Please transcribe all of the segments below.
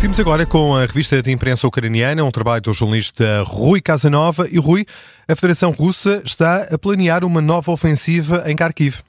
Vamos agora com a revista de imprensa ucraniana, um trabalho do jornalista Rui Casanova. E Rui, a Federação Russa está a planear uma nova ofensiva em Kharkiv.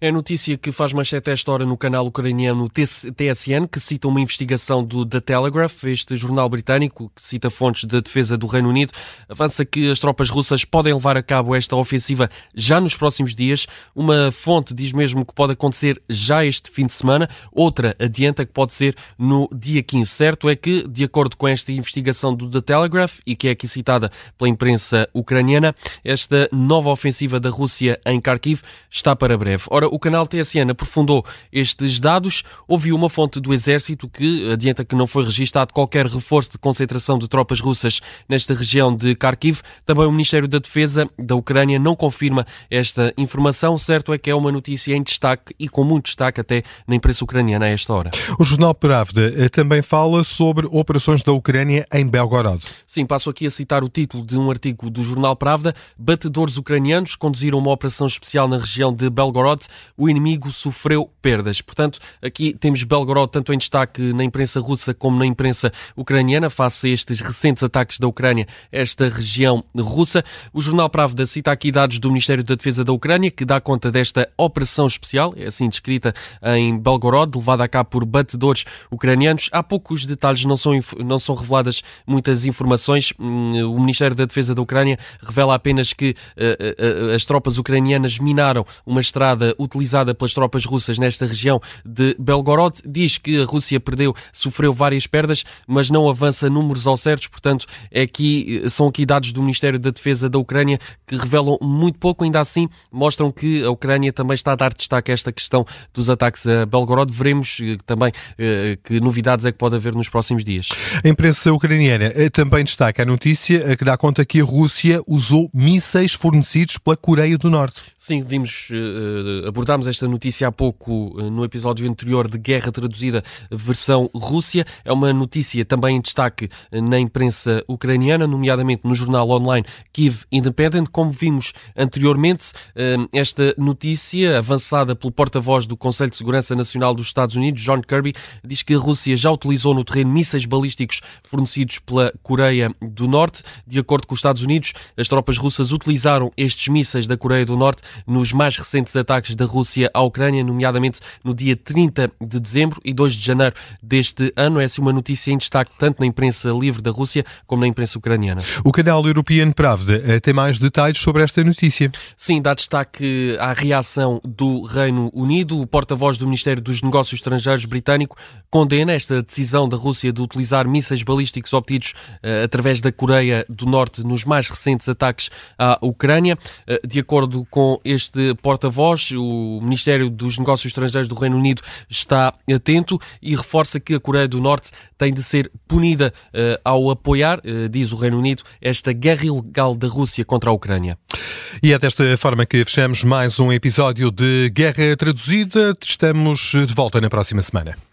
É notícia que faz manchete esta hora no canal ucraniano TSN, que cita uma investigação do The Telegraph, este jornal britânico, que cita fontes da defesa do Reino Unido, avança que as tropas russas podem levar a cabo esta ofensiva já nos próximos dias. Uma fonte diz mesmo que pode acontecer já este fim de semana, outra adianta que pode ser no dia 15. Certo é que, de acordo com esta investigação do The Telegraph, e que é aqui citada pela imprensa ucraniana, esta nova ofensiva da Rússia em Kharkiv está para breve. Ora, o canal TSN aprofundou estes dados. Ouviu uma fonte do Exército que adianta que não foi registado qualquer reforço de concentração de tropas russas nesta região de Kharkiv. Também o Ministério da Defesa da Ucrânia não confirma esta informação. Certo é que é uma notícia em destaque e com muito destaque até na imprensa ucraniana a esta hora. O jornal Pravda eh, também fala sobre operações da Ucrânia em Belgorod. Sim, passo aqui a citar o título de um artigo do jornal Pravda. Batedores ucranianos conduziram uma operação especial na região de Belgorod o inimigo sofreu perdas. Portanto, aqui temos Belgorod tanto em destaque na imprensa russa como na imprensa ucraniana, face a estes recentes ataques da Ucrânia esta região russa. O jornal Pravda cita aqui dados do Ministério da Defesa da Ucrânia, que dá conta desta operação especial, é assim descrita em Belgorod, levada a cabo por batedores ucranianos. Há poucos detalhes, não são, não são reveladas muitas informações. Hum, o Ministério da Defesa da Ucrânia revela apenas que uh, uh, as tropas ucranianas minaram uma estrada utilizada pelas tropas russas nesta região de Belgorod. Diz que a Rússia perdeu, sofreu várias perdas, mas não avança números ao certos. Portanto, é aqui, são aqui dados do Ministério da Defesa da Ucrânia que revelam muito pouco, ainda assim mostram que a Ucrânia também está a dar destaque a esta questão dos ataques a Belgorod. Veremos eh, também eh, que novidades é que pode haver nos próximos dias. A imprensa ucraniana eh, também destaca a notícia que dá conta que a Rússia usou mísseis fornecidos pela Coreia do Norte. Sim, vimos uh, abordámos esta notícia há pouco eh, no episódio anterior de Guerra Traduzida versão Rússia. É uma notícia também em destaque eh, na imprensa ucraniana, nomeadamente no jornal online Kiev Independent. Como vimos anteriormente, eh, esta notícia, avançada pelo porta-voz do Conselho de Segurança Nacional dos Estados Unidos, John Kirby, diz que a Rússia já utilizou no terreno mísseis balísticos fornecidos pela Coreia do Norte. De acordo com os Estados Unidos, as tropas russas utilizaram estes mísseis da Coreia do Norte nos mais recentes ataques da Rússia à Ucrânia, nomeadamente no dia 30 de dezembro e 2 de janeiro deste ano. É assim uma notícia em destaque tanto na imprensa livre da Rússia como na imprensa ucraniana. O canal European Pravda eh, tem mais detalhes sobre esta notícia. Sim, dá destaque à reação do Reino Unido. O porta-voz do Ministério dos Negócios Estrangeiros britânico condena esta decisão da Rússia de utilizar mísseis balísticos obtidos uh, através da Coreia do Norte nos mais recentes ataques à Ucrânia. Uh, de acordo com este porta-voz, o Ministério dos Negócios Estrangeiros do Reino Unido está atento e reforça que a Coreia do Norte tem de ser punida uh, ao apoiar, uh, diz o Reino Unido, esta guerra ilegal da Rússia contra a Ucrânia. E é desta forma que fechamos mais um episódio de Guerra Traduzida. Estamos de volta na próxima semana.